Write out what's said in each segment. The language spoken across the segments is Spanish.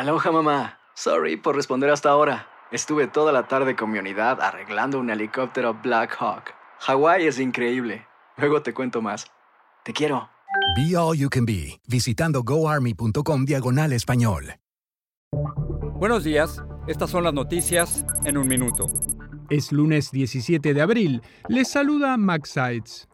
Aloha mamá. Sorry por responder hasta ahora. Estuve toda la tarde con mi unidad arreglando un helicóptero Black Hawk. Hawái es increíble. Luego te cuento más. Te quiero. Be All You Can Be, visitando goarmy.com diagonal español. Buenos días, estas son las noticias en un minuto. Es lunes 17 de abril. Les saluda Max Sides.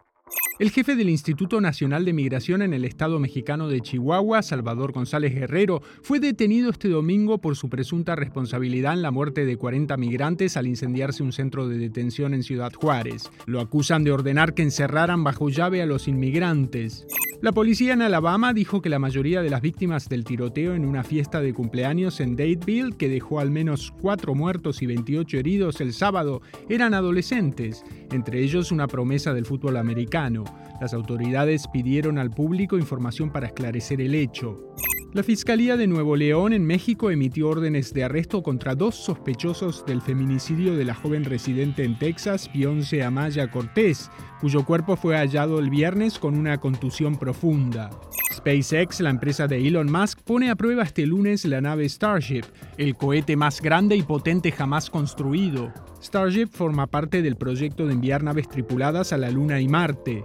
El jefe del Instituto Nacional de Migración en el estado mexicano de Chihuahua, Salvador González Guerrero, fue detenido este domingo por su presunta responsabilidad en la muerte de 40 migrantes al incendiarse un centro de detención en Ciudad Juárez. Lo acusan de ordenar que encerraran bajo llave a los inmigrantes. La policía en Alabama dijo que la mayoría de las víctimas del tiroteo en una fiesta de cumpleaños en Dateville, que dejó al menos cuatro muertos y 28 heridos el sábado, eran adolescentes, entre ellos una promesa del fútbol americano. Las autoridades pidieron al público información para esclarecer el hecho. La Fiscalía de Nuevo León en México emitió órdenes de arresto contra dos sospechosos del feminicidio de la joven residente en Texas, Beyoncé Amaya Cortés, cuyo cuerpo fue hallado el viernes con una contusión profunda. SpaceX, la empresa de Elon Musk, pone a prueba este lunes la nave Starship, el cohete más grande y potente jamás construido. Starship forma parte del proyecto de enviar naves tripuladas a la Luna y Marte.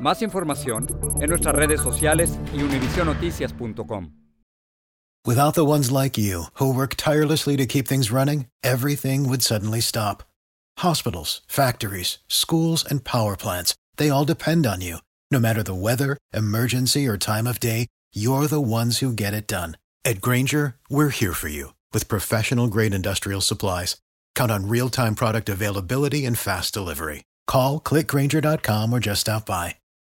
Más información en nuestras redes sociales y univisionoticias.com. Without the ones like you, who work tirelessly to keep things running, everything would suddenly stop. Hospitals, factories, schools, and power plants, they all depend on you. No matter the weather, emergency, or time of day, you're the ones who get it done. At Granger, we're here for you with professional grade industrial supplies. Count on real time product availability and fast delivery. Call clickgranger.com or just stop by.